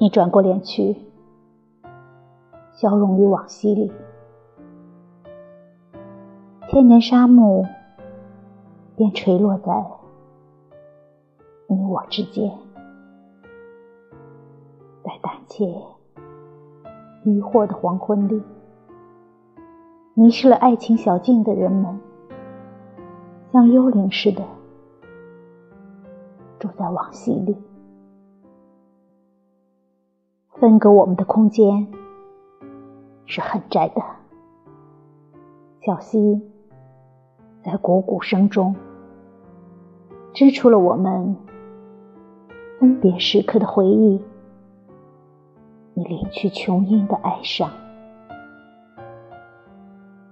你转过脸去，消融于往昔里。千年沙漠便垂落在你我之间，在胆怯疑惑的黄昏里，迷失了爱情小径的人们，像幽灵似的住在往昔里。分隔我们的空间是很窄的，小溪在汩汩声中织出了我们分别时刻的回忆。你离去琼英的哀伤，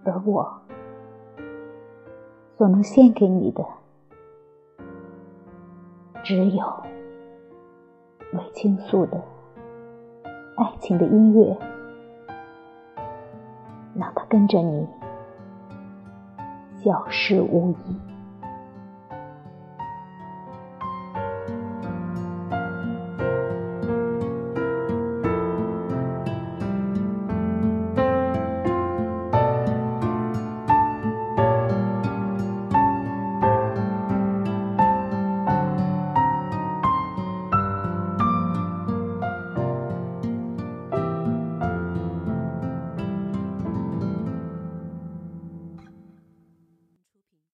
而我所能献给你的，只有为倾诉的。爱情的音乐，让它跟着你消失无影。